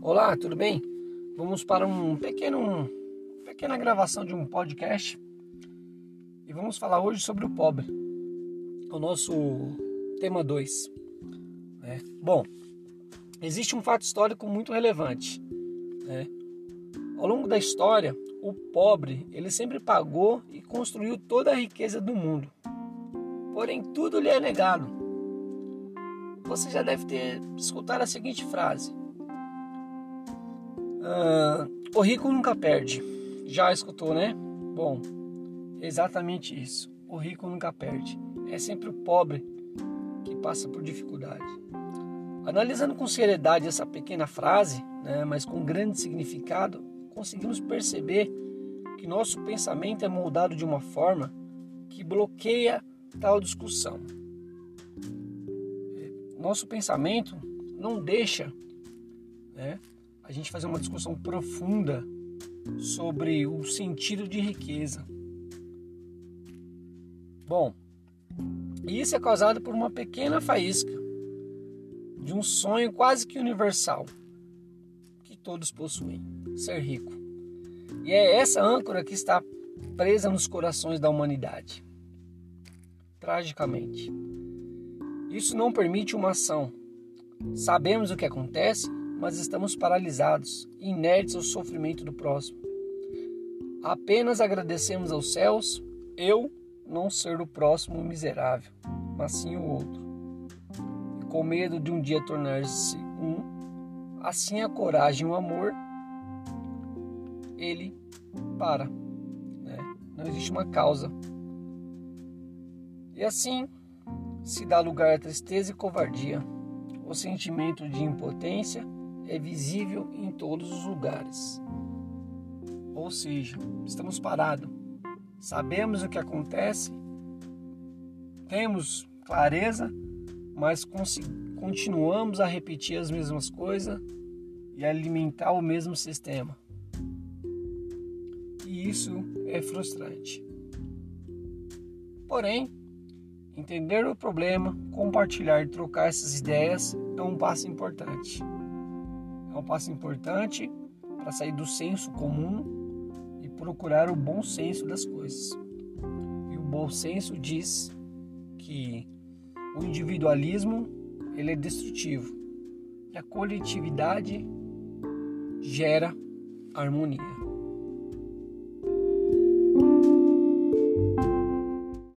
Olá, tudo bem? Vamos para um pequeno, pequena gravação de um podcast e vamos falar hoje sobre o pobre, o nosso tema 2. Né? Bom, existe um fato histórico muito relevante. Né? Ao longo da história, o pobre ele sempre pagou e construiu toda a riqueza do mundo. Porém, tudo lhe é negado. Você já deve ter escutado a seguinte frase: Uh, o rico nunca perde. Já escutou, né? Bom, exatamente isso. O rico nunca perde. É sempre o pobre que passa por dificuldade. Analisando com seriedade essa pequena frase, né, mas com grande significado, conseguimos perceber que nosso pensamento é moldado de uma forma que bloqueia tal discussão. Nosso pensamento não deixa né, a gente fazer uma discussão profunda sobre o sentido de riqueza. Bom, isso é causado por uma pequena faísca de um sonho quase que universal que todos possuem: ser rico. E é essa âncora que está presa nos corações da humanidade. Tragicamente. Isso não permite uma ação. Sabemos o que acontece mas estamos paralisados, inertes ao sofrimento do próximo. Apenas agradecemos aos céus, eu não ser o próximo miserável, mas sim o outro. E com medo de um dia tornar-se um, assim a coragem e o amor, ele para. Né? Não existe uma causa. E assim se dá lugar à tristeza e covardia, o sentimento de impotência é visível em todos os lugares. Ou seja, estamos parados, sabemos o que acontece, temos clareza, mas continuamos a repetir as mesmas coisas e alimentar o mesmo sistema. E isso é frustrante. Porém, entender o problema, compartilhar e trocar essas ideias é um passo importante um passo importante para sair do senso comum e procurar o bom senso das coisas. E o bom senso diz que o individualismo ele é destrutivo e a coletividade gera harmonia.